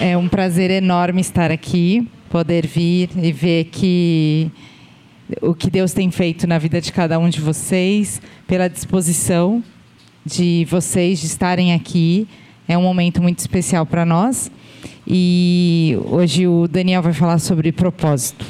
É um prazer enorme estar aqui, poder vir e ver que o que Deus tem feito na vida de cada um de vocês, pela disposição de vocês de estarem aqui. É um momento muito especial para nós. E hoje o Daniel vai falar sobre propósito.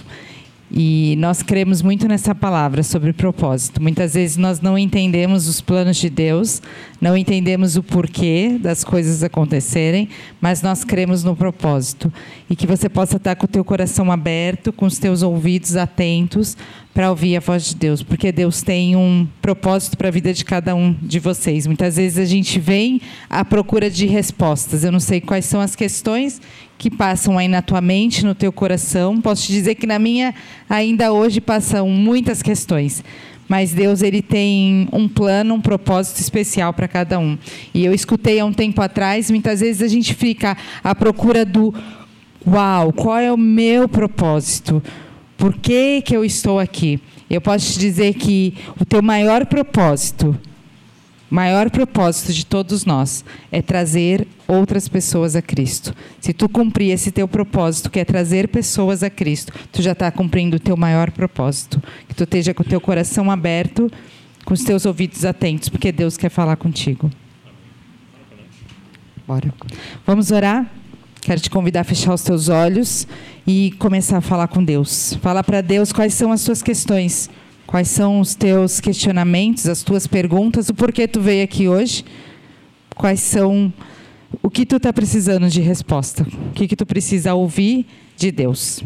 E nós cremos muito nessa palavra sobre propósito. Muitas vezes nós não entendemos os planos de Deus, não entendemos o porquê das coisas acontecerem, mas nós cremos no propósito. E que você possa estar com o teu coração aberto, com os teus ouvidos atentos para ouvir a voz de Deus, porque Deus tem um propósito para a vida de cada um de vocês. Muitas vezes a gente vem à procura de respostas. Eu não sei quais são as questões que passam aí na tua mente, no teu coração. Posso te dizer que na minha ainda hoje passam muitas questões. Mas Deus ele tem um plano, um propósito especial para cada um. E eu escutei há um tempo atrás, muitas vezes a gente fica à procura do uau, qual é o meu propósito? Por que, que eu estou aqui? Eu posso te dizer que o teu maior propósito maior propósito de todos nós é trazer outras pessoas a Cristo. Se tu cumprir esse teu propósito, que é trazer pessoas a Cristo, tu já está cumprindo o teu maior propósito. Que tu esteja com o teu coração aberto, com os teus ouvidos atentos, porque Deus quer falar contigo. Bora. Vamos orar? Quero te convidar a fechar os teus olhos e começar a falar com Deus. Fala para Deus quais são as suas questões. Quais são os teus questionamentos, as tuas perguntas, o porquê tu veio aqui hoje? Quais são o que tu está precisando de resposta? O que, que tu precisa ouvir de Deus?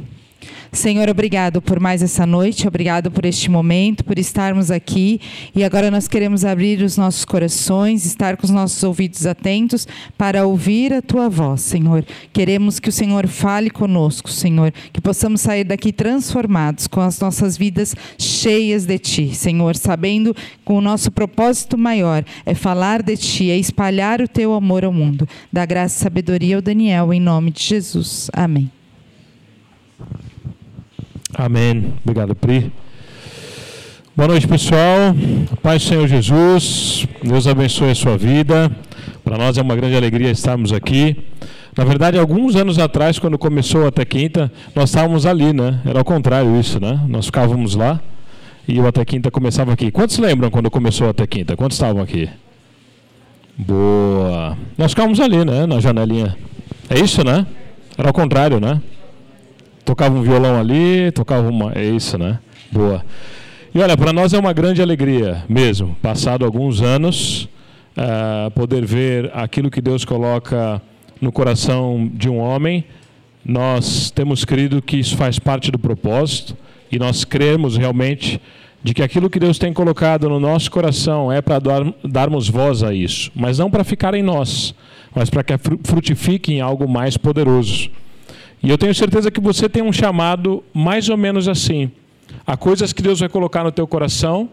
Senhor, obrigado por mais essa noite, obrigado por este momento, por estarmos aqui. E agora nós queremos abrir os nossos corações, estar com os nossos ouvidos atentos para ouvir a tua voz, Senhor. Queremos que o Senhor fale conosco, Senhor, que possamos sair daqui transformados, com as nossas vidas cheias de ti, Senhor, sabendo que o nosso propósito maior é falar de ti, é espalhar o teu amor ao mundo. Dá graça e sabedoria ao Daniel, em nome de Jesus. Amém. Amém. Obrigado, Pri. Boa noite, pessoal. Paz do Senhor Jesus. Deus abençoe a sua vida. Para nós é uma grande alegria estarmos aqui. Na verdade, alguns anos atrás, quando começou Até Quinta, nós estávamos ali, né? Era ao contrário isso, né? Nós ficávamos lá e o Até Quinta começava aqui. Quantos lembram quando começou Até Quinta? Quantos estavam aqui? Boa. Nós ficávamos ali, né? Na janelinha. É isso, né? Era ao contrário, né? Tocava um violão ali, tocava uma. É isso, né? Boa. E olha, para nós é uma grande alegria mesmo, passado alguns anos, uh, poder ver aquilo que Deus coloca no coração de um homem. Nós temos crido que isso faz parte do propósito e nós cremos realmente de que aquilo que Deus tem colocado no nosso coração é para dar, darmos voz a isso, mas não para ficar em nós, mas para que frutifique em algo mais poderoso. E eu tenho certeza que você tem um chamado mais ou menos assim. Há coisas que Deus vai colocar no teu coração,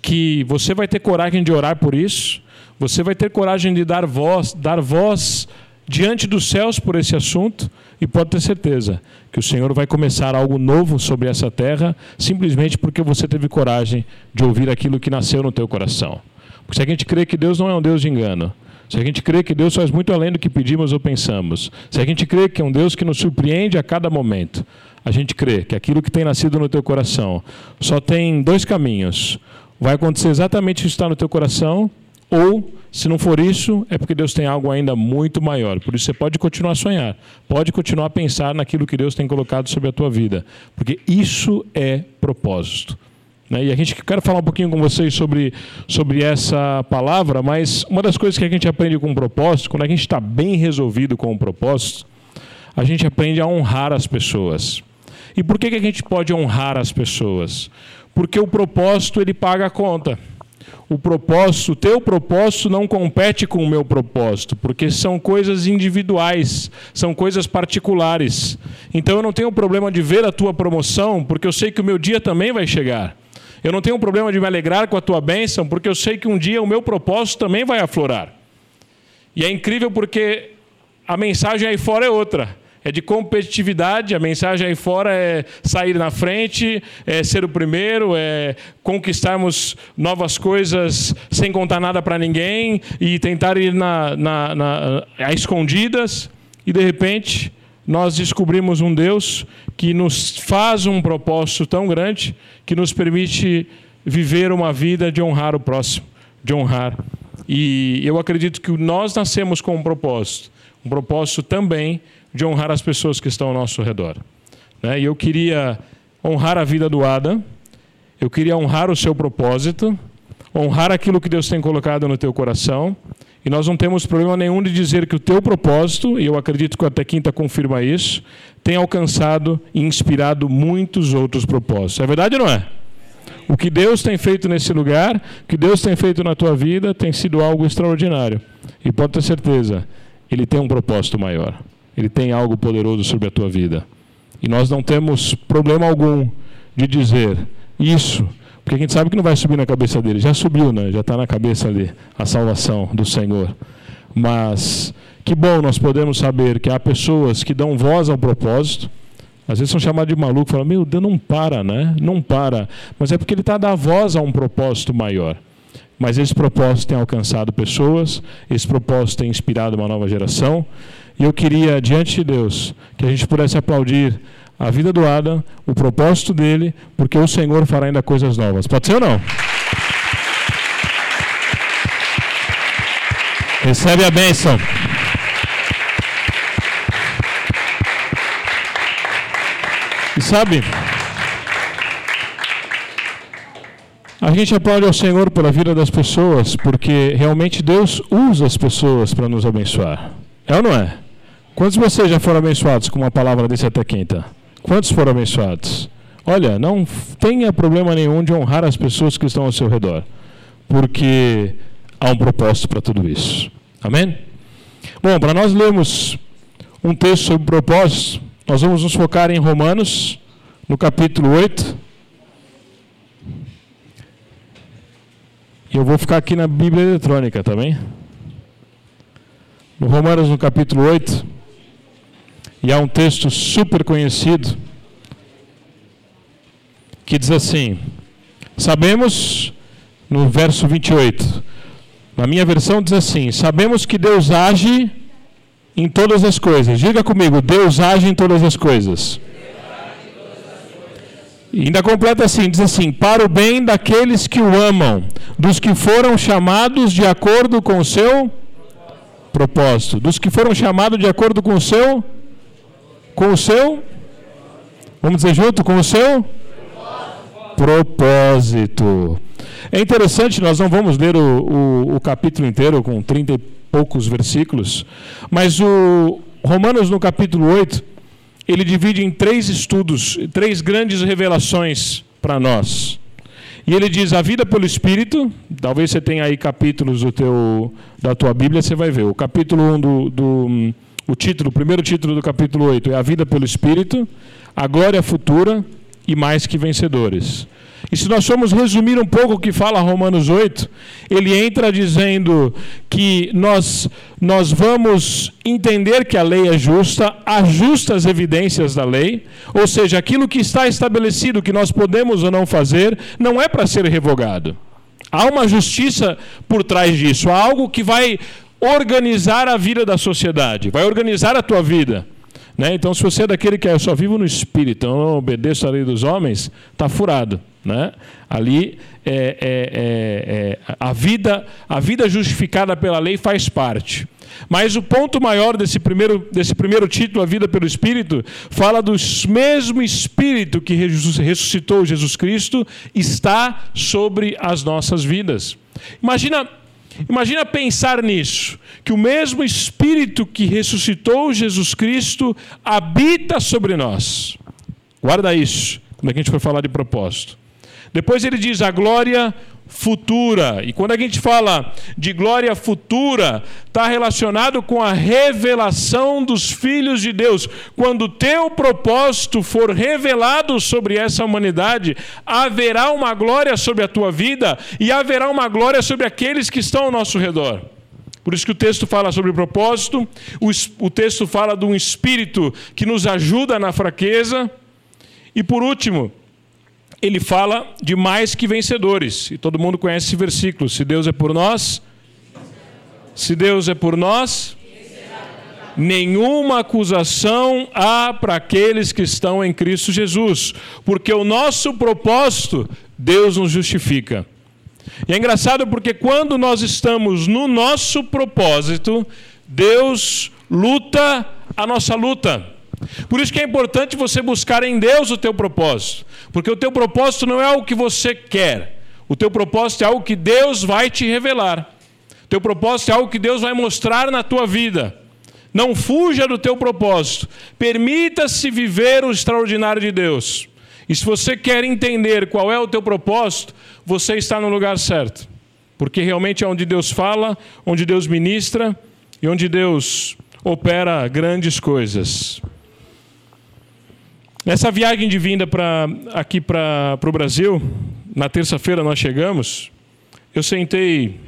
que você vai ter coragem de orar por isso, você vai ter coragem de dar voz, dar voz diante dos céus por esse assunto, e pode ter certeza que o Senhor vai começar algo novo sobre essa terra, simplesmente porque você teve coragem de ouvir aquilo que nasceu no teu coração. Porque se a gente crê que Deus não é um Deus de engano, se a gente crê que Deus faz muito além do que pedimos ou pensamos, se a gente crê que é um Deus que nos surpreende a cada momento, a gente crê que aquilo que tem nascido no teu coração só tem dois caminhos. Vai acontecer exatamente o que está no teu coração, ou, se não for isso, é porque Deus tem algo ainda muito maior. Por isso você pode continuar a sonhar, pode continuar a pensar naquilo que Deus tem colocado sobre a tua vida, porque isso é propósito. Né? E a gente quer falar um pouquinho com vocês sobre, sobre essa palavra, mas uma das coisas que a gente aprende com o propósito, quando a gente está bem resolvido com o propósito, a gente aprende a honrar as pessoas. E por que, que a gente pode honrar as pessoas? Porque o propósito ele paga a conta. O propósito, o teu propósito não compete com o meu propósito, porque são coisas individuais, são coisas particulares. Então eu não tenho problema de ver a tua promoção, porque eu sei que o meu dia também vai chegar. Eu não tenho problema de me alegrar com a tua bênção, porque eu sei que um dia o meu propósito também vai aflorar. E é incrível porque a mensagem aí fora é outra. É de competitividade, a mensagem aí fora é sair na frente, é ser o primeiro, é conquistarmos novas coisas sem contar nada para ninguém e tentar ir na, na, na, a escondidas. e de repente nós descobrimos um Deus que nos faz um propósito tão grande que nos permite viver uma vida de honrar o próximo, de honrar. E eu acredito que nós nascemos com um propósito, um propósito também de honrar as pessoas que estão ao nosso redor. Né? E eu queria honrar a vida do Adam, eu queria honrar o seu propósito, honrar aquilo que Deus tem colocado no teu coração e nós não temos problema nenhum de dizer que o teu propósito, e eu acredito que Até Quinta confirma isso, tem alcançado e inspirado muitos outros propósitos. É verdade ou não é? O que Deus tem feito nesse lugar, o que Deus tem feito na tua vida, tem sido algo extraordinário. E pode ter certeza, Ele tem um propósito maior. Ele tem algo poderoso sobre a tua vida. E nós não temos problema algum de dizer isso porque a gente sabe que não vai subir na cabeça dele. Já subiu, né? Já está na cabeça ali a salvação do Senhor. Mas que bom nós podemos saber que há pessoas que dão voz ao propósito. Às vezes são chamados de maluco, falam, meu Deus, não para, né? Não para. Mas é porque ele está dando voz a um propósito maior. Mas esse propósito tem alcançado pessoas, esse propósito tem inspirado uma nova geração. E eu queria, diante de Deus, que a gente pudesse aplaudir a vida do Adam, o propósito dele, porque o Senhor fará ainda coisas novas. Pode ser ou não? Recebe a bênção. E sabe, a gente aplaude ao Senhor pela vida das pessoas, porque realmente Deus usa as pessoas para nos abençoar. É ou não é? Quantos de vocês já foram abençoados com uma palavra desse até quinta? Quantos foram abençoados? Olha, não tenha problema nenhum de honrar as pessoas que estão ao seu redor, porque há um propósito para tudo isso. Amém? Bom, para nós lermos um texto sobre propósito, nós vamos nos focar em Romanos, no capítulo 8. E eu vou ficar aqui na Bíblia eletrônica também. Tá no Romanos, no capítulo 8. E há um texto super conhecido que diz assim: Sabemos, no verso 28, na minha versão diz assim: Sabemos que Deus age em todas as coisas. Diga comigo: Deus age em todas as coisas. E ainda completa assim: diz assim, para o bem daqueles que o amam, dos que foram chamados de acordo com o seu propósito, dos que foram chamados de acordo com o seu propósito com o seu, vamos dizer junto, com o seu propósito. É interessante, nós não vamos ler o, o, o capítulo inteiro com 30 e poucos versículos, mas o Romanos no capítulo 8, ele divide em três estudos, três grandes revelações para nós. E ele diz a vida pelo Espírito, talvez você tenha aí capítulos do teu, da tua Bíblia, você vai ver. O capítulo 1 do, do o título, o primeiro título do capítulo 8 é A Vida pelo Espírito, a Glória Futura e Mais que Vencedores. E se nós formos resumir um pouco o que fala Romanos 8, ele entra dizendo que nós, nós vamos entender que a lei é justa, há justas evidências da lei, ou seja, aquilo que está estabelecido que nós podemos ou não fazer, não é para ser revogado. Há uma justiça por trás disso, há algo que vai organizar a vida da sociedade, vai organizar a tua vida. Né? Então, se você é daquele que é, só vivo no espírito, eu não obedeço à lei dos homens, está furado. Né? Ali é, é, é, é, a, vida, a vida justificada pela lei faz parte. Mas o ponto maior desse primeiro, desse primeiro título, A Vida pelo Espírito, fala do mesmo Espírito que ressuscitou Jesus Cristo, está sobre as nossas vidas. Imagina Imagina pensar nisso, que o mesmo Espírito que ressuscitou Jesus Cristo habita sobre nós. Guarda isso, quando a gente for falar de propósito. Depois ele diz a glória futura. E quando a gente fala de glória futura, está relacionado com a revelação dos filhos de Deus. Quando o teu propósito for revelado sobre essa humanidade, haverá uma glória sobre a tua vida e haverá uma glória sobre aqueles que estão ao nosso redor. Por isso que o texto fala sobre propósito, o, o texto fala de um espírito que nos ajuda na fraqueza. E por último, ele fala de mais que vencedores. E todo mundo conhece esse versículo. Se Deus é por nós, se Deus é por nós, Nenhuma acusação há para aqueles que estão em Cristo Jesus, porque o nosso propósito, Deus nos justifica. E é engraçado porque quando nós estamos no nosso propósito, Deus luta a nossa luta. Por isso que é importante você buscar em Deus o teu propósito, porque o teu propósito não é algo que você quer. O teu propósito é algo que Deus vai te revelar. O teu propósito é algo que Deus vai mostrar na tua vida. Não fuja do teu propósito. Permita-se viver o extraordinário de Deus. E se você quer entender qual é o teu propósito, você está no lugar certo. Porque realmente é onde Deus fala, onde Deus ministra e onde Deus opera grandes coisas. Nessa viagem de vinda para aqui para o Brasil, na terça-feira nós chegamos, eu sentei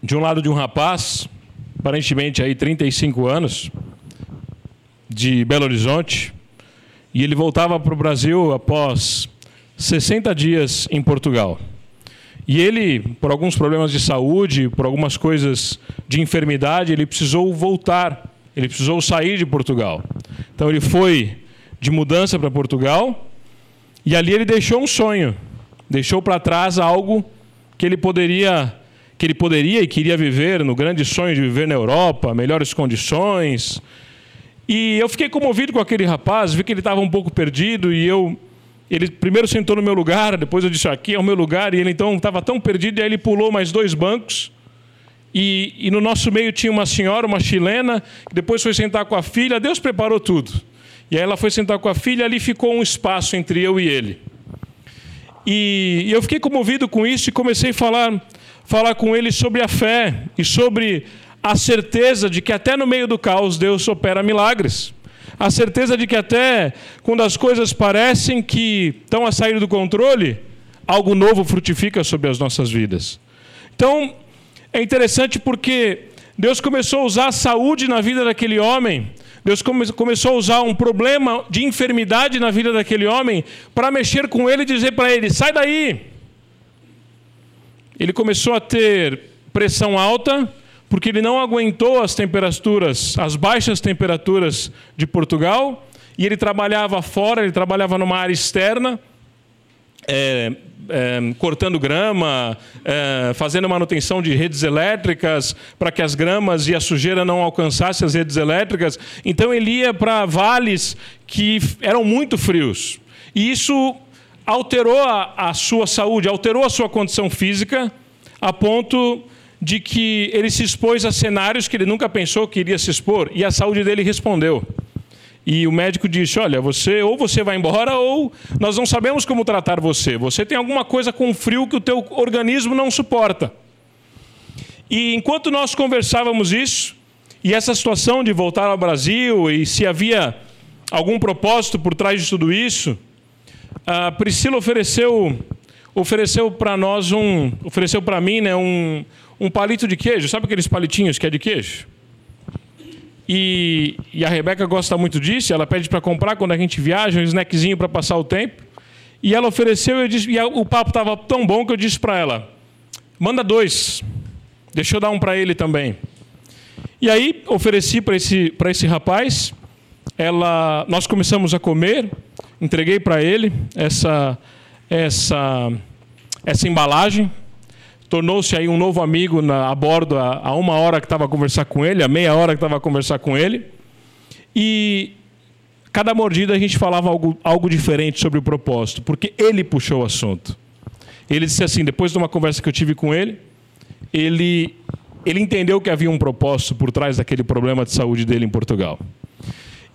de um lado de um rapaz, aparentemente aí 35 anos, de Belo Horizonte, e ele voltava para o Brasil após 60 dias em Portugal. E ele, por alguns problemas de saúde, por algumas coisas de enfermidade, ele precisou voltar, ele precisou sair de Portugal. Então ele foi de mudança para Portugal e ali ele deixou um sonho, deixou para trás algo que ele poderia que ele poderia e queria viver no grande sonho de viver na Europa, melhores condições. E eu fiquei comovido com aquele rapaz, vi que ele estava um pouco perdido e eu ele primeiro sentou no meu lugar, depois eu disse: aqui é o meu lugar. E ele então estava tão perdido, e aí ele pulou mais dois bancos. E, e, no nosso meio tinha uma senhora, uma chilena, que depois foi sentar com a filha. Deus preparou tudo. E aí ela foi sentar com a filha, ali ficou um espaço entre eu e ele. E, eu fiquei comovido com isso e comecei a falar, falar com ele sobre a fé e sobre a certeza de que até no meio do caos Deus opera milagres a certeza de que até quando as coisas parecem que estão a sair do controle, algo novo frutifica sobre as nossas vidas. Então, é interessante porque Deus começou a usar a saúde na vida daquele homem, Deus come começou a usar um problema de enfermidade na vida daquele homem para mexer com ele e dizer para ele: sai daí. Ele começou a ter pressão alta, porque ele não aguentou as temperaturas, as baixas temperaturas de Portugal, e ele trabalhava fora, ele trabalhava numa área externa, é, é, cortando grama, é, fazendo manutenção de redes elétricas para que as gramas e a sujeira não alcançassem as redes elétricas. Então ele ia para vales que eram muito frios. E isso alterou a, a sua saúde, alterou a sua condição física, a ponto de que ele se expôs a cenários que ele nunca pensou que iria se expor e a saúde dele respondeu. E o médico disse: Olha, você ou você vai embora ou nós não sabemos como tratar você. Você tem alguma coisa com frio que o teu organismo não suporta. E enquanto nós conversávamos isso, e essa situação de voltar ao Brasil e se havia algum propósito por trás de tudo isso, a Priscila ofereceu ofereceu para nós um ofereceu para mim, né, um um palito de queijo, sabe aqueles palitinhos que é de queijo? E, e a Rebeca gosta muito disso, ela pede para comprar quando a gente viaja, um snackzinho para passar o tempo. E ela ofereceu, eu disse, e o papo estava tão bom que eu disse para ela: manda dois, deixa eu dar um para ele também. E aí ofereci para esse, esse rapaz, ela, nós começamos a comer, entreguei para ele essa, essa, essa embalagem tornou-se aí um novo amigo na, a bordo a, a uma hora que estava a conversar com ele, a meia hora que estava a conversar com ele. E cada mordida a gente falava algo, algo diferente sobre o propósito, porque ele puxou o assunto. Ele disse assim, depois de uma conversa que eu tive com ele, ele, ele entendeu que havia um propósito por trás daquele problema de saúde dele em Portugal.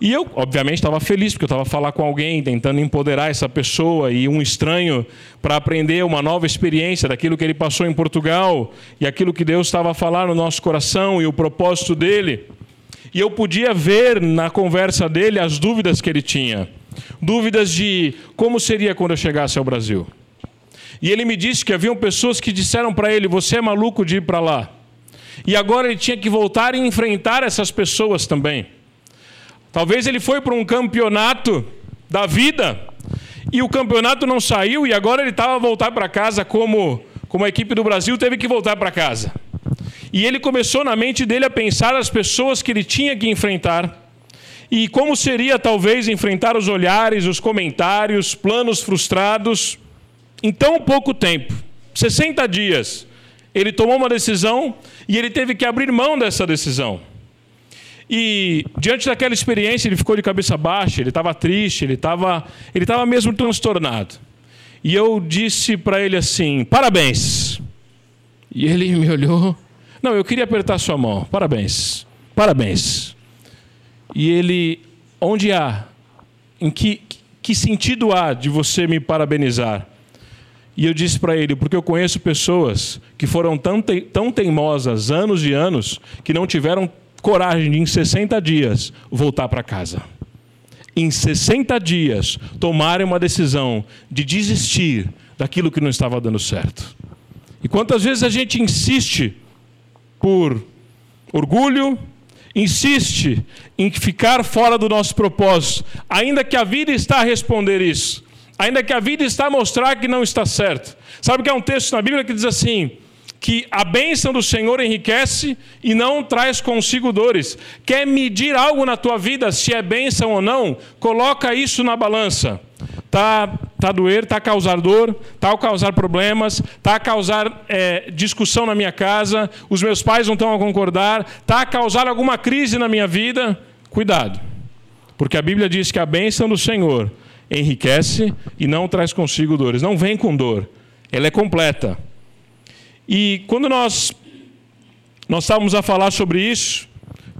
E eu, obviamente, estava feliz, porque eu estava falando com alguém, tentando empoderar essa pessoa e um estranho para aprender uma nova experiência daquilo que ele passou em Portugal e aquilo que Deus estava a falar no nosso coração e o propósito dele. E eu podia ver na conversa dele as dúvidas que ele tinha. Dúvidas de como seria quando eu chegasse ao Brasil. E ele me disse que haviam pessoas que disseram para ele: Você é maluco de ir para lá. E agora ele tinha que voltar e enfrentar essas pessoas também. Talvez ele foi para um campeonato da vida e o campeonato não saiu e agora ele estava a voltar para casa como, como a equipe do Brasil teve que voltar para casa. E ele começou na mente dele a pensar as pessoas que ele tinha que enfrentar. E como seria talvez enfrentar os olhares, os comentários, planos frustrados em tão pouco tempo 60 dias. Ele tomou uma decisão e ele teve que abrir mão dessa decisão. E diante daquela experiência, ele ficou de cabeça baixa, ele estava triste, ele estava ele tava mesmo transtornado. E eu disse para ele assim: parabéns. E ele me olhou. Não, eu queria apertar sua mão. Parabéns. Parabéns. E ele, onde há? Em que, que sentido há de você me parabenizar? E eu disse para ele, porque eu conheço pessoas que foram tão, tão teimosas anos e anos que não tiveram coragem de, em 60 dias, voltar para casa. Em 60 dias, tomarem uma decisão de desistir daquilo que não estava dando certo. E quantas vezes a gente insiste por orgulho, insiste em ficar fora do nosso propósito, ainda que a vida está a responder isso, ainda que a vida está a mostrar que não está certo. Sabe que é um texto na Bíblia que diz assim: que a bênção do Senhor enriquece e não traz consigo dores. Quer medir algo na tua vida, se é bênção ou não? Coloca isso na balança. Tá, tá doer, tá causar dor, tá causar problemas, tá causar é, discussão na minha casa, os meus pais não estão a concordar, tá causar alguma crise na minha vida. Cuidado, porque a Bíblia diz que a bênção do Senhor enriquece e não traz consigo dores. Não vem com dor, ela é completa. E quando nós, nós estávamos a falar sobre isso,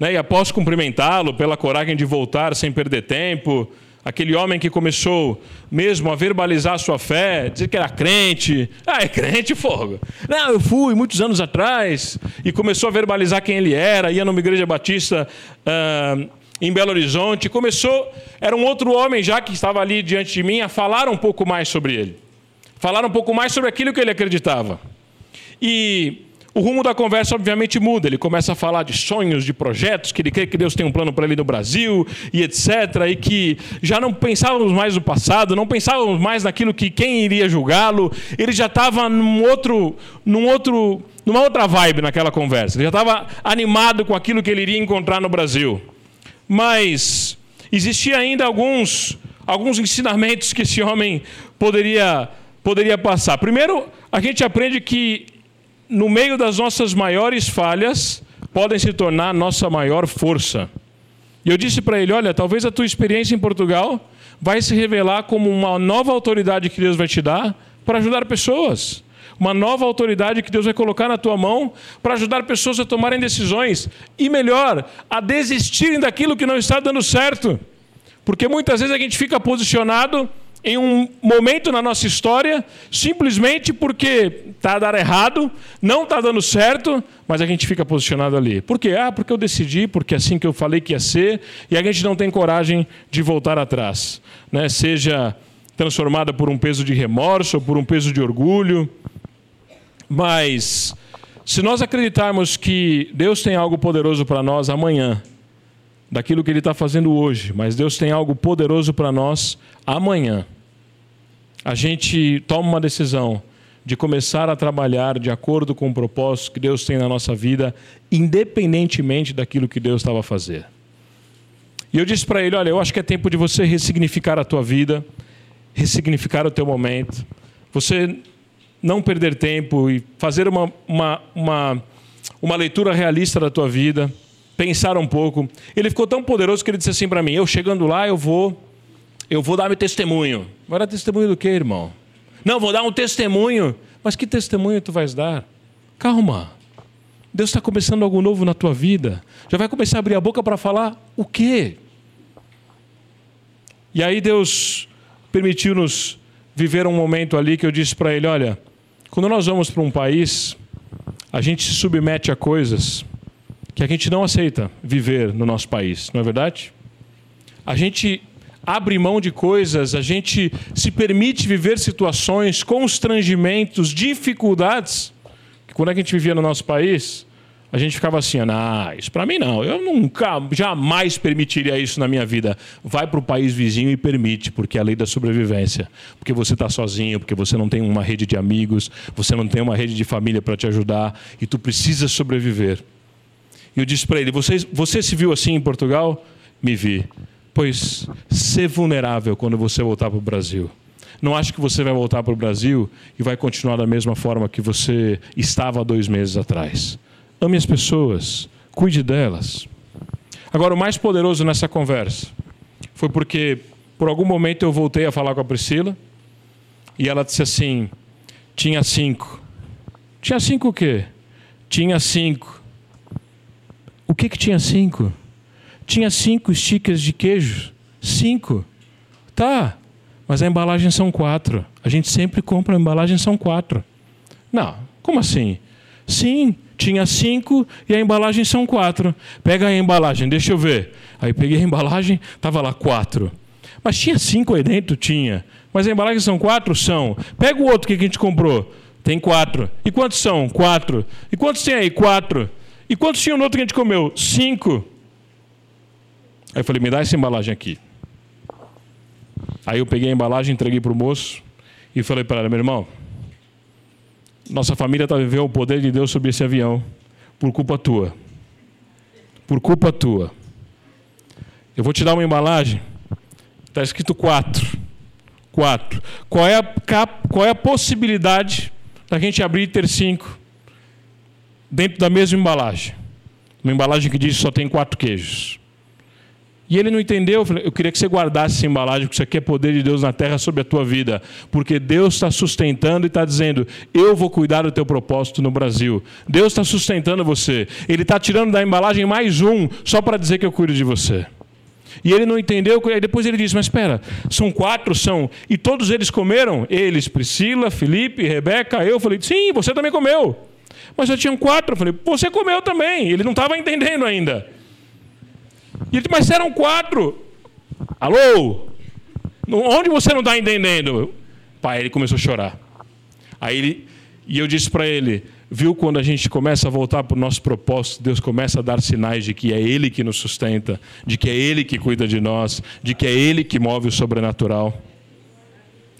né, e após cumprimentá-lo pela coragem de voltar sem perder tempo, aquele homem que começou mesmo a verbalizar a sua fé, dizer que era crente. Ah, é crente, fogo. Não, eu fui muitos anos atrás. E começou a verbalizar quem ele era, ia numa igreja batista uh, em Belo Horizonte. Começou, era um outro homem já que estava ali diante de mim, a falar um pouco mais sobre ele. Falar um pouco mais sobre aquilo que ele acreditava. E o rumo da conversa, obviamente, muda. Ele começa a falar de sonhos, de projetos, que ele crê que Deus tem um plano para ele no Brasil e etc. E que já não pensávamos mais no passado, não pensávamos mais naquilo que quem iria julgá-lo. Ele já estava num outro, num outro, numa outra vibe naquela conversa. Ele já estava animado com aquilo que ele iria encontrar no Brasil. Mas existia ainda alguns, alguns ensinamentos que esse homem poderia, poderia passar. Primeiro, a gente aprende que no meio das nossas maiores falhas, podem se tornar nossa maior força. E eu disse para ele: olha, talvez a tua experiência em Portugal vai se revelar como uma nova autoridade que Deus vai te dar para ajudar pessoas. Uma nova autoridade que Deus vai colocar na tua mão para ajudar pessoas a tomarem decisões e, melhor, a desistirem daquilo que não está dando certo. Porque muitas vezes a gente fica posicionado em um momento na nossa história, simplesmente porque está a dar errado, não está dando certo, mas a gente fica posicionado ali. Por quê? Ah, porque eu decidi, porque é assim que eu falei que ia ser, e a gente não tem coragem de voltar atrás. Né? Seja transformada por um peso de remorso ou por um peso de orgulho. Mas, se nós acreditarmos que Deus tem algo poderoso para nós amanhã, daquilo que Ele está fazendo hoje, mas Deus tem algo poderoso para nós amanhã. A gente toma uma decisão de começar a trabalhar de acordo com o propósito que Deus tem na nossa vida, independentemente daquilo que Deus estava a fazer. E eu disse para ele: Olha, eu acho que é tempo de você ressignificar a tua vida, ressignificar o teu momento, você não perder tempo e fazer uma, uma, uma, uma leitura realista da tua vida pensar um pouco. Ele ficou tão poderoso que ele disse assim para mim: Eu chegando lá, eu vou, eu vou dar meu testemunho. Vai dar testemunho do que, irmão? Não, vou dar um testemunho. Mas que testemunho tu vais dar? Calma. Deus está começando algo novo na tua vida. Já vai começar a abrir a boca para falar o quê? E aí Deus permitiu-nos viver um momento ali que eu disse para ele: olha, quando nós vamos para um país, a gente se submete a coisas que a gente não aceita viver no nosso país, não é verdade? A gente abre mão de coisas, a gente se permite viver situações, constrangimentos, dificuldades, que quando a gente vivia no nosso país, a gente ficava assim, ah, isso para mim não, eu nunca, jamais permitiria isso na minha vida. Vai para o país vizinho e permite, porque é a lei da sobrevivência. Porque você está sozinho, porque você não tem uma rede de amigos, você não tem uma rede de família para te ajudar e tu precisa sobreviver. E eu disse para ele: você, você se viu assim em Portugal? Me vi. Pois ser vulnerável quando você voltar para o Brasil. Não acho que você vai voltar para o Brasil e vai continuar da mesma forma que você estava dois meses atrás. Ame as pessoas, cuide delas. Agora, o mais poderoso nessa conversa foi porque, por algum momento, eu voltei a falar com a Priscila e ela disse assim: tinha cinco. Tinha cinco o quê? Tinha cinco. O que, que tinha cinco? Tinha cinco stickers de queijo. Cinco. Tá, mas a embalagem são quatro. A gente sempre compra a embalagem são quatro. Não, como assim? Sim, tinha cinco e a embalagem são quatro. Pega a embalagem, deixa eu ver. Aí peguei a embalagem, estava lá quatro. Mas tinha cinco aí dentro? Tinha. Mas a embalagem são quatro? São. Pega o outro que a gente comprou. Tem quatro. E quantos são? Quatro. E quantos tem aí? Quatro. E quantos tinha no outro que a gente comeu? Cinco. Aí eu falei, me dá essa embalagem aqui. Aí eu peguei a embalagem, entreguei para o moço e falei para ela, meu irmão, nossa família está vivendo o poder de Deus sobre esse avião por culpa tua. Por culpa tua. Eu vou te dar uma embalagem. Está escrito quatro. Quatro. Qual é a, qual é a possibilidade da gente abrir e ter cinco dentro da mesma embalagem? Uma embalagem que diz que só tem quatro queijos. E ele não entendeu. Eu queria que você guardasse essa embalagem, porque isso aqui é poder de Deus na terra sobre a tua vida. Porque Deus está sustentando e está dizendo: Eu vou cuidar do teu propósito no Brasil. Deus está sustentando você. Ele está tirando da embalagem mais um, só para dizer que eu cuido de você. E ele não entendeu, aí depois ele disse: Mas espera, são quatro, são. E todos eles comeram? Eles, Priscila, Felipe, Rebeca, eu. Falei: Sim, você também comeu. Mas já tinham quatro. Eu falei: Você comeu também. Ele não estava entendendo ainda. E ele mas eram quatro. Alô? Onde você não está entendendo? Pai, ele começou a chorar. Aí ele, e eu disse para ele, viu quando a gente começa a voltar para o nosso propósito, Deus começa a dar sinais de que é Ele que nos sustenta, de que é Ele que cuida de nós, de que é Ele que move o sobrenatural.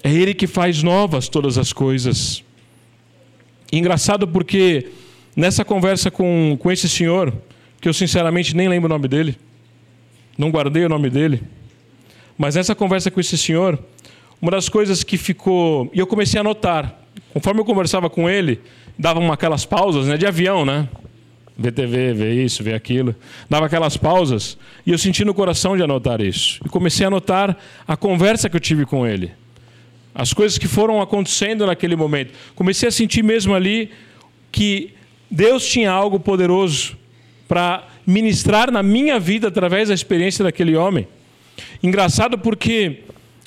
É Ele que faz novas todas as coisas. Engraçado porque nessa conversa com, com esse senhor, que eu sinceramente nem lembro o nome dele, não guardei o nome dele. Mas nessa conversa com esse senhor, uma das coisas que ficou. E eu comecei a notar. Conforme eu conversava com ele, dava uma, aquelas pausas né, de avião, né? Ver TV, ver isso, ver aquilo. Dava aquelas pausas. E eu senti no coração de anotar isso. E comecei a anotar a conversa que eu tive com ele. As coisas que foram acontecendo naquele momento. Comecei a sentir mesmo ali que Deus tinha algo poderoso para ministrar na minha vida através da experiência daquele homem. Engraçado porque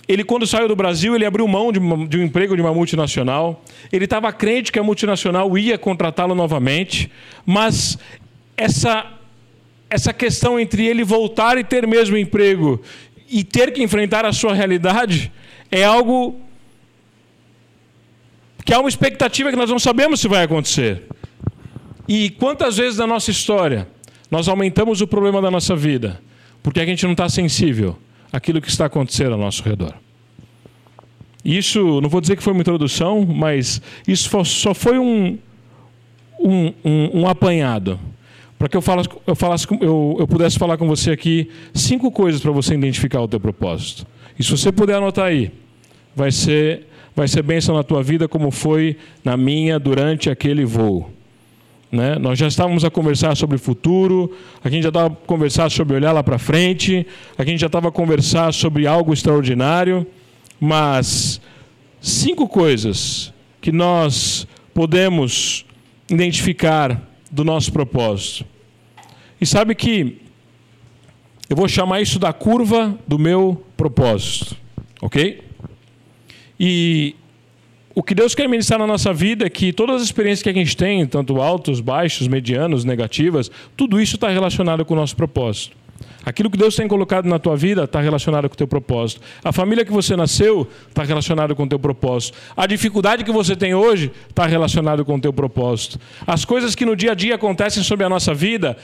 ele, quando saiu do Brasil, ele abriu mão de, uma, de um emprego de uma multinacional. Ele estava crente que a multinacional ia contratá-lo novamente, mas essa, essa questão entre ele voltar e ter mesmo emprego e ter que enfrentar a sua realidade é algo que há uma expectativa que nós não sabemos se vai acontecer. E quantas vezes na nossa história nós aumentamos o problema da nossa vida porque a gente não está sensível àquilo que está acontecendo ao nosso redor. Isso, não vou dizer que foi uma introdução, mas isso só foi um, um, um, um apanhado para que eu, falasse, eu, falasse, eu, eu pudesse falar com você aqui cinco coisas para você identificar o teu propósito. E se você puder anotar aí, vai ser, vai ser bênção na tua vida como foi na minha durante aquele voo. Né? Nós já estávamos a conversar sobre o futuro, a gente já estava a conversar sobre olhar lá para frente, a gente já estava a conversar sobre algo extraordinário, mas cinco coisas que nós podemos identificar do nosso propósito. E sabe que eu vou chamar isso da curva do meu propósito, ok? E o que Deus quer ministrar na nossa vida é que todas as experiências que a gente tem, tanto altos, baixos, medianos, negativas, tudo isso está relacionado com o nosso propósito. Aquilo que Deus tem colocado na tua vida está relacionado com o teu propósito. A família que você nasceu está relacionado com o teu propósito. A dificuldade que você tem hoje está relacionado com o teu propósito. As coisas que no dia a dia acontecem sobre a nossa vida,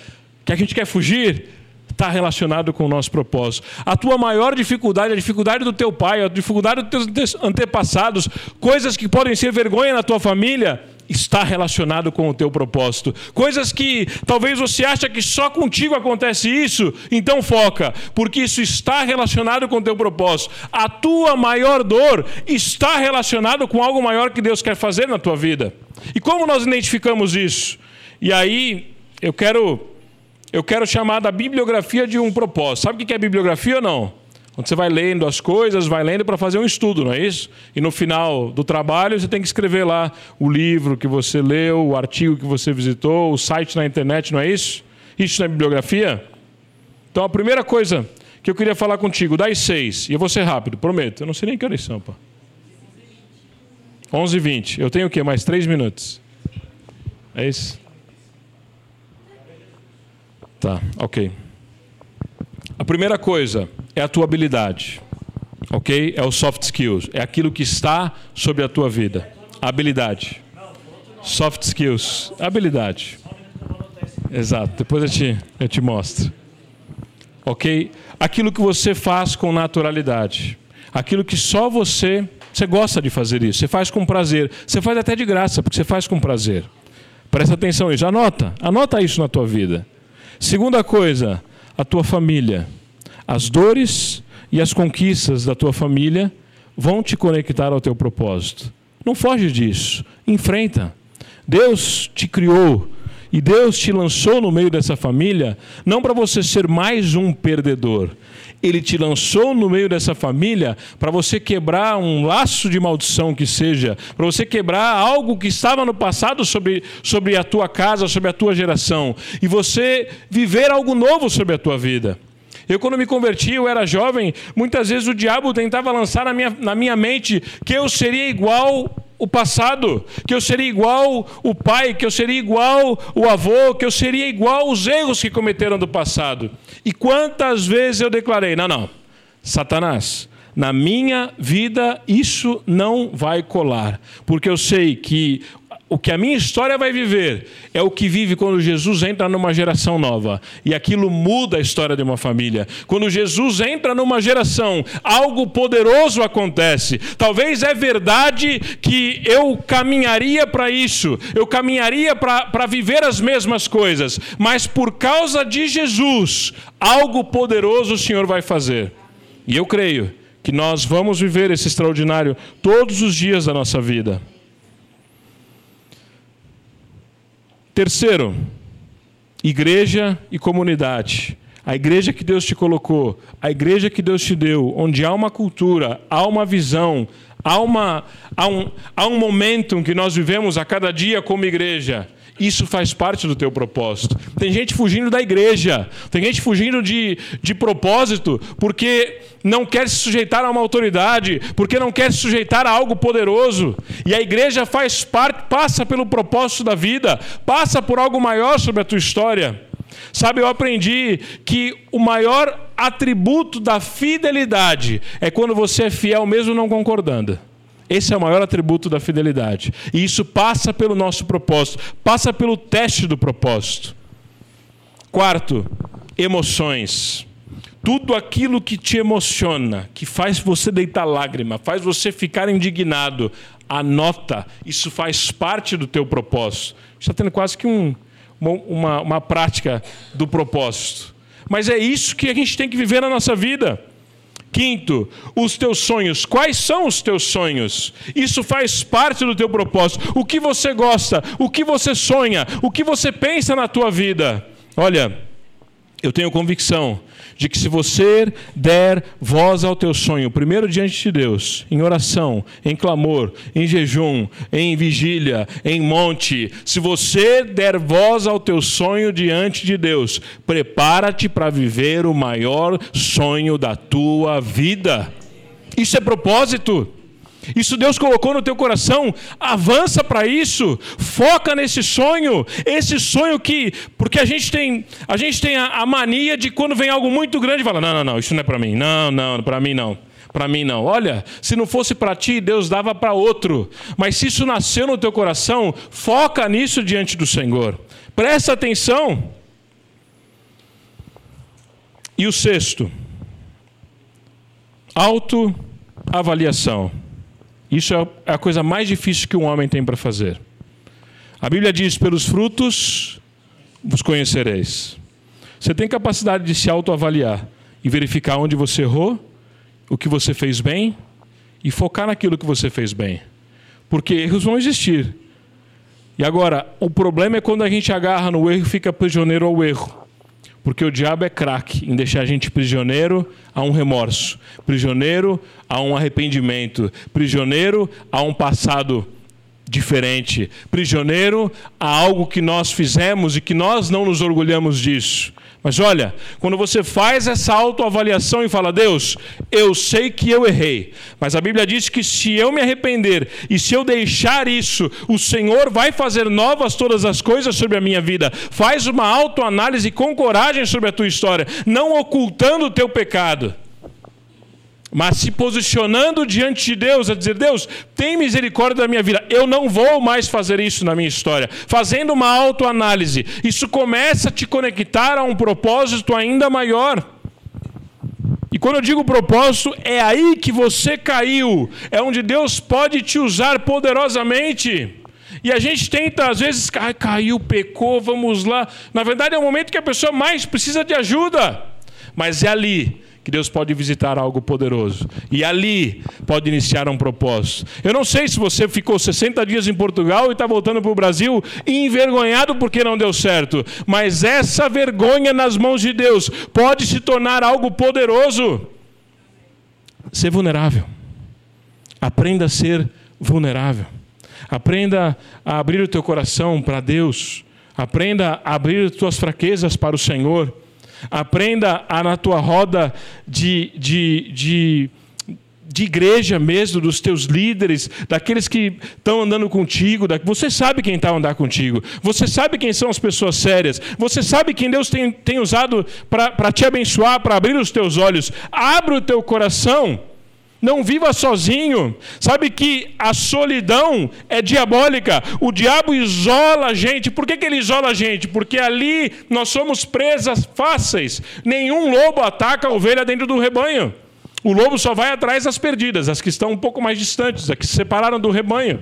que a gente quer fugir, está relacionado com o nosso propósito. A tua maior dificuldade, a dificuldade do teu pai, a dificuldade dos teus antepassados, coisas que podem ser vergonha na tua família, está relacionado com o teu propósito. Coisas que talvez você acha que só contigo acontece isso, então foca, porque isso está relacionado com o teu propósito. A tua maior dor está relacionado com algo maior que Deus quer fazer na tua vida. E como nós identificamos isso? E aí eu quero eu quero chamar da bibliografia de um propósito. Sabe o que é bibliografia ou não? Onde você vai lendo as coisas, vai lendo para fazer um estudo, não é isso? E no final do trabalho você tem que escrever lá o livro que você leu, o artigo que você visitou, o site na internet, não é isso? Isso não é bibliografia? Então a primeira coisa que eu queria falar contigo, das seis, e eu vou ser rápido, prometo. Eu não sei nem que horas são, pô. 11 h 20 Eu tenho o quê? Mais três minutos. É isso? Tá, ok. A primeira coisa é a tua habilidade, ok? É o soft skills, é aquilo que está sobre a tua vida. Habilidade. Soft skills, habilidade. Exato, depois eu te, eu te mostro. Ok? Aquilo que você faz com naturalidade. Aquilo que só você, você gosta de fazer isso, você faz com prazer. Você faz até de graça, porque você faz com prazer. Presta atenção nisso, anota, anota isso na tua vida. Segunda coisa, a tua família. As dores e as conquistas da tua família vão te conectar ao teu propósito. Não foge disso. Enfrenta. Deus te criou e Deus te lançou no meio dessa família não para você ser mais um perdedor. Ele te lançou no meio dessa família para você quebrar um laço de maldição que seja, para você quebrar algo que estava no passado sobre, sobre a tua casa, sobre a tua geração, e você viver algo novo sobre a tua vida. Eu, quando me converti, eu era jovem, muitas vezes o diabo tentava lançar na minha, na minha mente que eu seria igual o passado, que eu seria igual o pai, que eu seria igual o avô, que eu seria igual os erros que cometeram do passado. E quantas vezes eu declarei: não, não, Satanás, na minha vida isso não vai colar, porque eu sei que o que a minha história vai viver é o que vive quando Jesus entra numa geração nova. E aquilo muda a história de uma família. Quando Jesus entra numa geração, algo poderoso acontece. Talvez é verdade que eu caminharia para isso, eu caminharia para viver as mesmas coisas, mas por causa de Jesus, algo poderoso o Senhor vai fazer. E eu creio que nós vamos viver esse extraordinário todos os dias da nossa vida. Terceiro, igreja e comunidade. A igreja que Deus te colocou, a igreja que Deus te deu, onde há uma cultura, há uma visão, há, uma, há, um, há um momento que nós vivemos a cada dia como igreja. Isso faz parte do teu propósito. Tem gente fugindo da igreja, tem gente fugindo de, de propósito porque não quer se sujeitar a uma autoridade, porque não quer se sujeitar a algo poderoso. E a igreja faz parte, passa pelo propósito da vida, passa por algo maior sobre a tua história. Sabe, eu aprendi que o maior atributo da fidelidade é quando você é fiel mesmo não concordando. Esse é o maior atributo da fidelidade. E isso passa pelo nosso propósito, passa pelo teste do propósito. Quarto, emoções. Tudo aquilo que te emociona, que faz você deitar lágrima, faz você ficar indignado, anota. Isso faz parte do teu propósito. Está tendo quase que um, uma, uma prática do propósito. Mas é isso que a gente tem que viver na nossa vida. Quinto, os teus sonhos. Quais são os teus sonhos? Isso faz parte do teu propósito. O que você gosta, o que você sonha, o que você pensa na tua vida. Olha, eu tenho convicção de que se você der voz ao teu sonho, primeiro diante de Deus, em oração, em clamor, em jejum, em vigília, em monte, se você der voz ao teu sonho diante de Deus, prepara-te para viver o maior sonho da tua vida. Isso é propósito. Isso Deus colocou no teu coração, avança para isso, foca nesse sonho, esse sonho que, porque a gente tem, a gente tem a, a mania de quando vem algo muito grande, fala, não, não, não, isso não é para mim, não, não, para mim não, para mim não. Olha, se não fosse para ti, Deus dava para outro. Mas se isso nasceu no teu coração, foca nisso diante do Senhor. Presta atenção. E o sexto, autoavaliação. Isso é, é a coisa mais difícil que um homem tem para fazer. A Bíblia diz: pelos frutos vos conhecereis. Você tem capacidade de se autoavaliar e verificar onde você errou, o que você fez bem e focar naquilo que você fez bem. Porque erros vão existir. E agora, o problema é quando a gente agarra no erro e fica prisioneiro ao erro. Porque o diabo é craque em deixar a gente prisioneiro a um remorso, prisioneiro a um arrependimento, prisioneiro a um passado diferente, prisioneiro a algo que nós fizemos e que nós não nos orgulhamos disso. Mas olha, quando você faz essa autoavaliação e fala, Deus, eu sei que eu errei, mas a Bíblia diz que se eu me arrepender e se eu deixar isso, o Senhor vai fazer novas todas as coisas sobre a minha vida. Faz uma autoanálise com coragem sobre a tua história, não ocultando o teu pecado mas se posicionando diante de Deus, a dizer: Deus, tem misericórdia da minha vida, eu não vou mais fazer isso na minha história. Fazendo uma autoanálise, isso começa a te conectar a um propósito ainda maior. E quando eu digo propósito, é aí que você caiu, é onde Deus pode te usar poderosamente. E a gente tenta, às vezes, ah, caiu, pecou, vamos lá. Na verdade, é o momento que a pessoa mais precisa de ajuda. Mas é ali que Deus pode visitar algo poderoso. E ali pode iniciar um propósito. Eu não sei se você ficou 60 dias em Portugal e está voltando para o Brasil envergonhado porque não deu certo. Mas essa vergonha nas mãos de Deus pode se tornar algo poderoso. Ser vulnerável. Aprenda a ser vulnerável. Aprenda a abrir o teu coração para Deus. Aprenda a abrir as tuas fraquezas para o Senhor. Aprenda a, na tua roda de, de, de, de igreja mesmo, dos teus líderes, daqueles que estão andando contigo. Você sabe quem está a andar contigo. Você sabe quem são as pessoas sérias. Você sabe quem Deus tem, tem usado para te abençoar, para abrir os teus olhos. Abra o teu coração não viva sozinho. Sabe que a solidão é diabólica. O diabo isola a gente. Por que, que ele isola a gente? Porque ali nós somos presas fáceis. Nenhum lobo ataca a ovelha dentro do rebanho. O lobo só vai atrás das perdidas, as que estão um pouco mais distantes, as que se separaram do rebanho.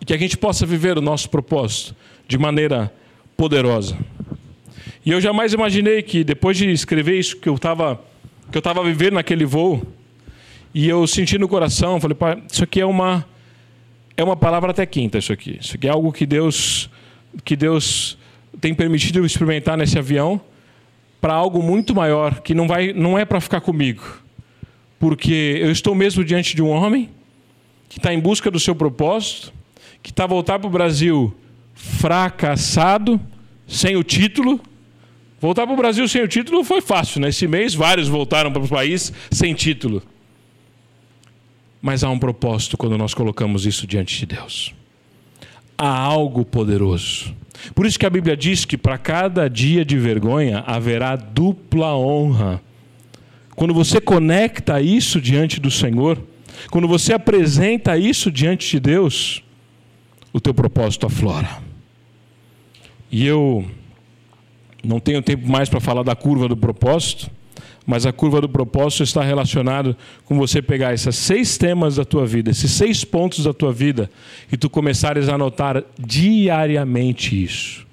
E que a gente possa viver o nosso propósito de maneira poderosa. E eu jamais imaginei que depois de escrever isso que eu estava que eu estava vivendo naquele voo, e eu senti no coração, falei, pai, isso aqui é uma é uma palavra até quinta isso aqui. Isso aqui é algo que Deus que Deus tem permitido eu experimentar nesse avião para algo muito maior, que não vai não é para ficar comigo. Porque eu estou mesmo diante de um homem que está em busca do seu propósito, que está voltar para o Brasil fracassado, sem o título, Voltar para o Brasil sem o título foi fácil. Né? mês, vários voltaram para o país sem título. Mas há um propósito quando nós colocamos isso diante de Deus. Há algo poderoso. Por isso que a Bíblia diz que para cada dia de vergonha haverá dupla honra. Quando você conecta isso diante do Senhor, quando você apresenta isso diante de Deus, o teu propósito aflora. E eu não tenho tempo mais para falar da curva do propósito, mas a curva do propósito está relacionada com você pegar esses seis temas da tua vida, esses seis pontos da tua vida, e tu começares a anotar diariamente isso.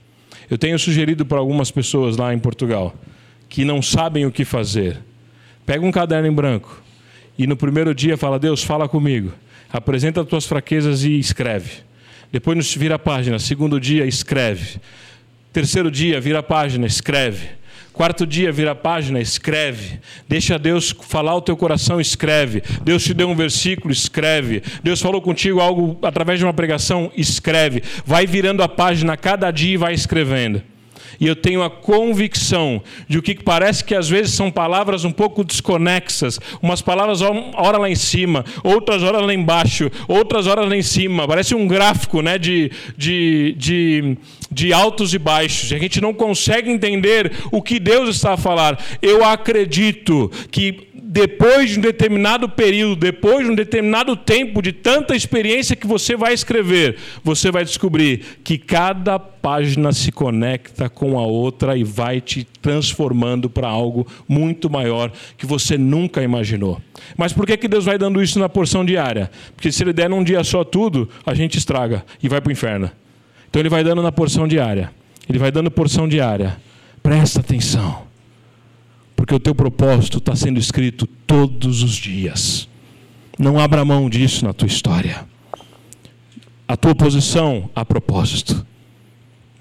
Eu tenho sugerido para algumas pessoas lá em Portugal que não sabem o que fazer. Pega um caderno em branco e no primeiro dia fala: Deus, fala comigo. Apresenta as tuas fraquezas e escreve. Depois vira a página. Segundo dia, escreve. Terceiro dia, vira a página, escreve. Quarto dia, vira a página, escreve. Deixa Deus falar o teu coração, escreve. Deus te deu um versículo, escreve. Deus falou contigo algo através de uma pregação, escreve. Vai virando a página cada dia e vai escrevendo. E eu tenho a convicção de o que parece que às vezes são palavras um pouco desconexas, umas palavras hora lá em cima, outras horas lá embaixo, outras horas lá em cima. Parece um gráfico né, de, de, de, de altos e baixos. A gente não consegue entender o que Deus está a falar. Eu acredito que depois de um determinado período, depois de um determinado tempo de tanta experiência que você vai escrever, você vai descobrir que cada página se conecta com a outra e vai te transformando para algo muito maior que você nunca imaginou. Mas por que, que Deus vai dando isso na porção diária? Porque se Ele der num dia só tudo, a gente estraga e vai para o inferno. Então Ele vai dando na porção diária. Ele vai dando porção diária. Presta atenção porque o teu propósito está sendo escrito todos os dias. Não abra mão disso na tua história. A tua posição, a propósito.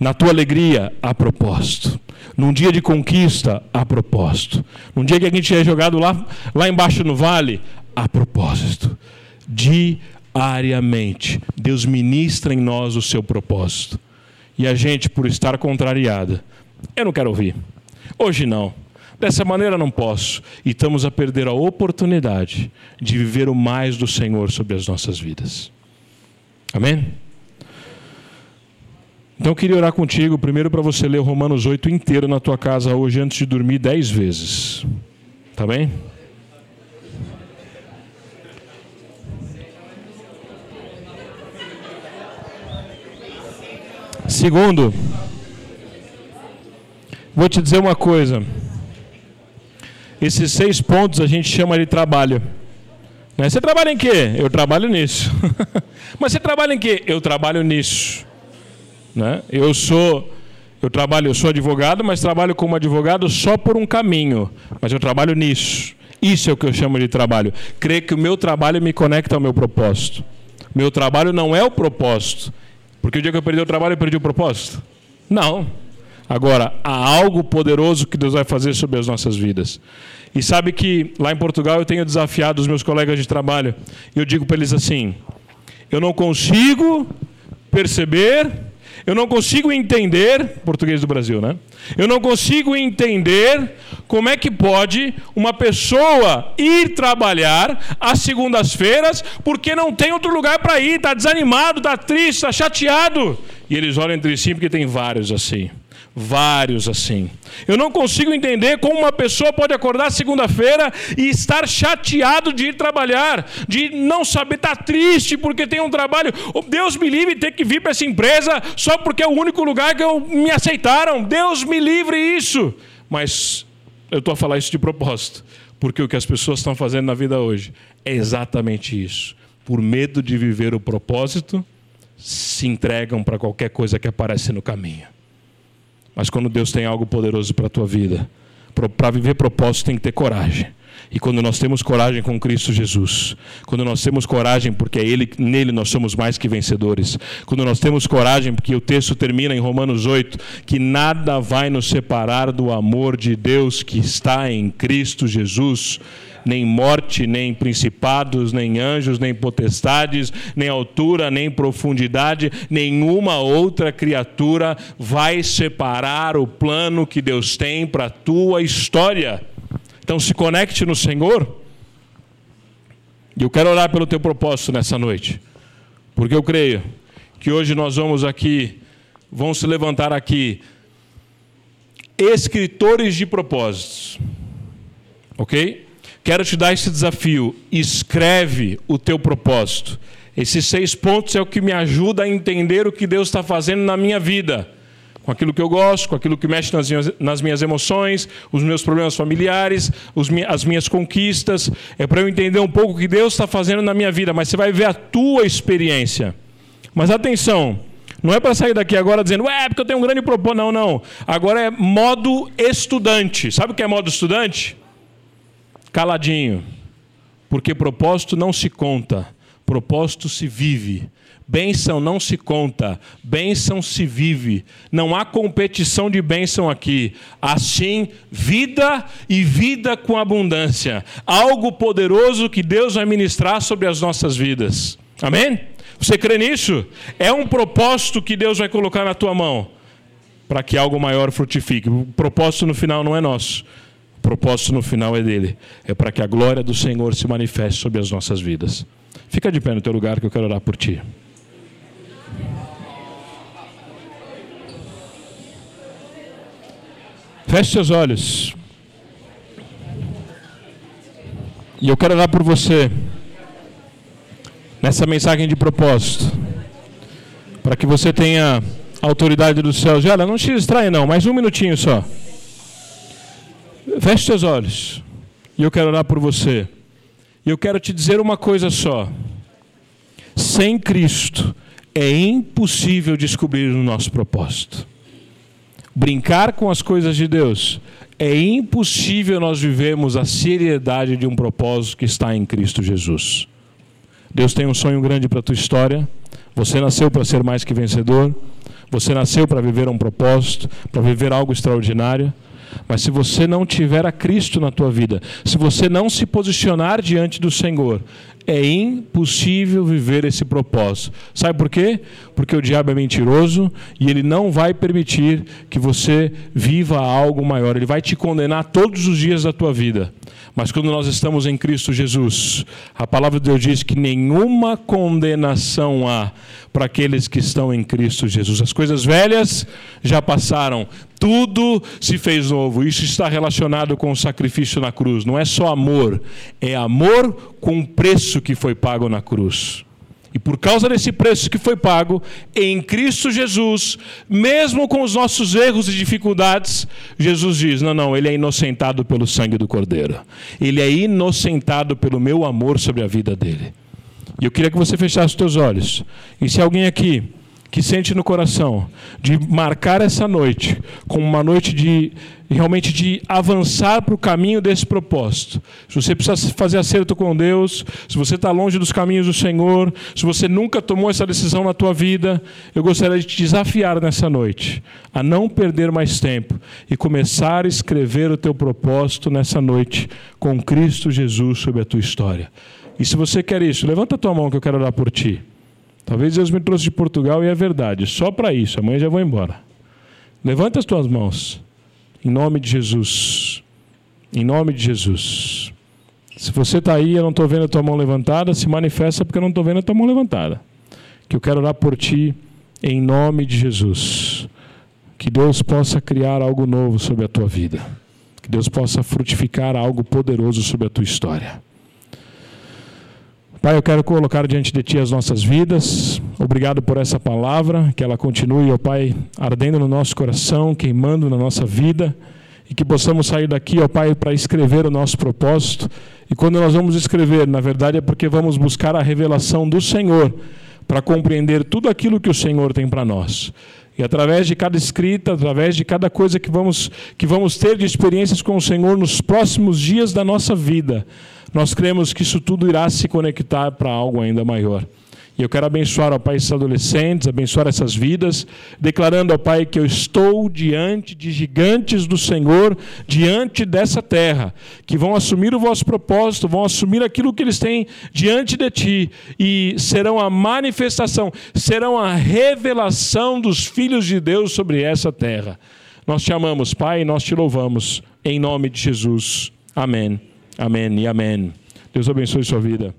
Na tua alegria, a propósito. Num dia de conquista, a propósito. Num dia que a gente é jogado lá, lá embaixo no vale, a propósito. Diariamente, Deus ministra em nós o seu propósito. E a gente, por estar contrariada, eu não quero ouvir. Hoje não. Dessa maneira não posso. E estamos a perder a oportunidade de viver o mais do Senhor sobre as nossas vidas. Amém? Então eu queria orar contigo, primeiro para você ler Romanos 8 inteiro na tua casa hoje, antes de dormir dez vezes. Tá bem? Segundo, vou te dizer uma coisa. Esses seis pontos a gente chama de trabalho. Né? Você trabalha em quê? Eu trabalho nisso. Mas você trabalha em quê? Eu trabalho nisso. Né? Eu sou eu trabalho, eu sou advogado, mas trabalho como advogado só por um caminho. Mas eu trabalho nisso. Isso é o que eu chamo de trabalho. Crer que o meu trabalho me conecta ao meu propósito. Meu trabalho não é o propósito. Porque o dia que eu perdi o trabalho, eu perdi o propósito? Não. Agora, há algo poderoso que Deus vai fazer sobre as nossas vidas. E sabe que lá em Portugal eu tenho desafiado os meus colegas de trabalho. E eu digo para eles assim: eu não consigo perceber, eu não consigo entender, português do Brasil, né? Eu não consigo entender como é que pode uma pessoa ir trabalhar às segundas-feiras porque não tem outro lugar para ir, está desanimado, está triste, está chateado. E eles olham entre si porque tem vários assim. Vários assim. Eu não consigo entender como uma pessoa pode acordar segunda-feira e estar chateado de ir trabalhar, de não saber, estar tá triste porque tem um trabalho. Deus me livre ter que vir para essa empresa só porque é o único lugar que eu, me aceitaram. Deus me livre isso. Mas eu estou a falar isso de propósito, porque o que as pessoas estão fazendo na vida hoje é exatamente isso. Por medo de viver o propósito, se entregam para qualquer coisa que aparece no caminho. Mas quando Deus tem algo poderoso para a tua vida, para viver propósito tem que ter coragem. E quando nós temos coragem com Cristo Jesus, quando nós temos coragem porque é ele, nele nós somos mais que vencedores, quando nós temos coragem porque o texto termina em Romanos 8, que nada vai nos separar do amor de Deus que está em Cristo Jesus, nem morte, nem principados, nem anjos, nem potestades, nem altura, nem profundidade, nenhuma outra criatura vai separar o plano que Deus tem para a tua história. Então se conecte no Senhor. E eu quero orar pelo teu propósito nessa noite. Porque eu creio que hoje nós vamos aqui, vão se levantar aqui escritores de propósitos. OK? Quero te dar esse desafio. Escreve o teu propósito. Esses seis pontos é o que me ajuda a entender o que Deus está fazendo na minha vida. Com aquilo que eu gosto, com aquilo que mexe nas minhas, nas minhas emoções, os meus problemas familiares, os, as minhas conquistas. É para eu entender um pouco o que Deus está fazendo na minha vida. Mas você vai ver a tua experiência. Mas atenção, não é para sair daqui agora dizendo, é porque eu tenho um grande propósito. Não, não. Agora é modo estudante. Sabe o que é modo estudante? Caladinho, porque propósito não se conta, propósito se vive. Bênção não se conta, bênção se vive. Não há competição de bênção aqui. Assim, vida e vida com abundância. Algo poderoso que Deus vai ministrar sobre as nossas vidas. Amém? Você crê nisso? É um propósito que Deus vai colocar na tua mão. para que algo maior frutifique. O propósito no final não é nosso. O propósito no final é dele. É para que a glória do Senhor se manifeste sobre as nossas vidas. Fica de pé no teu lugar que eu quero orar por ti. Feche seus olhos. E eu quero orar por você nessa mensagem de propósito, para que você tenha autoridade do céu. Olha, não te distrai não, mais um minutinho só. Feche seus olhos. E eu quero orar por você. E eu quero te dizer uma coisa só. Sem Cristo é impossível descobrir o nosso propósito. Brincar com as coisas de Deus é impossível nós vivermos a seriedade de um propósito que está em Cristo Jesus. Deus tem um sonho grande para a tua história. Você nasceu para ser mais que vencedor. Você nasceu para viver um propósito, para viver algo extraordinário. Mas se você não tiver a Cristo na tua vida, se você não se posicionar diante do Senhor, é impossível viver esse propósito. Sabe por quê? Porque o diabo é mentiroso e ele não vai permitir que você viva algo maior. Ele vai te condenar todos os dias da tua vida. Mas quando nós estamos em Cristo Jesus, a palavra de Deus diz que nenhuma condenação há para aqueles que estão em Cristo Jesus. As coisas velhas já passaram, tudo se fez novo. Isso está relacionado com o sacrifício na cruz. Não é só amor, é amor com o preço que foi pago na cruz. E por causa desse preço que foi pago em Cristo Jesus, mesmo com os nossos erros e dificuldades, Jesus diz: não, não, ele é inocentado pelo sangue do Cordeiro. Ele é inocentado pelo meu amor sobre a vida dele. E eu queria que você fechasse os teus olhos. E se alguém aqui que sente no coração de marcar essa noite como uma noite de realmente de avançar para o caminho desse propósito. Se você precisa fazer acerto com Deus, se você está longe dos caminhos do Senhor, se você nunca tomou essa decisão na tua vida, eu gostaria de te desafiar nessa noite a não perder mais tempo e começar a escrever o teu propósito nessa noite com Cristo Jesus sobre a tua história. E se você quer isso, levanta a tua mão que eu quero orar por ti. Talvez Deus me trouxe de Portugal e é verdade, só para isso, amanhã já vou embora. Levanta as tuas mãos, em nome de Jesus. Em nome de Jesus. Se você está aí e eu não estou vendo a tua mão levantada, se manifesta porque eu não estou vendo a tua mão levantada. Que eu quero orar por ti, em nome de Jesus. Que Deus possa criar algo novo sobre a tua vida. Que Deus possa frutificar algo poderoso sobre a tua história. Pai, eu quero colocar diante de Ti as nossas vidas. Obrigado por essa palavra, que ela continue, ó Pai, ardendo no nosso coração, queimando na nossa vida, e que possamos sair daqui, ó Pai, para escrever o nosso propósito. E quando nós vamos escrever, na verdade é porque vamos buscar a revelação do Senhor para compreender tudo aquilo que o Senhor tem para nós. E através de cada escrita, através de cada coisa que vamos, que vamos ter de experiências com o Senhor nos próximos dias da nossa vida, nós cremos que isso tudo irá se conectar para algo ainda maior. E eu quero abençoar, ó Pai, esses adolescentes, abençoar essas vidas, declarando, ó Pai, que eu estou diante de gigantes do Senhor, diante dessa terra, que vão assumir o vosso propósito, vão assumir aquilo que eles têm diante de Ti, e serão a manifestação, serão a revelação dos filhos de Deus sobre essa terra. Nós te amamos, Pai, e nós te louvamos, em nome de Jesus. Amém. Amém e amém. Deus abençoe sua vida.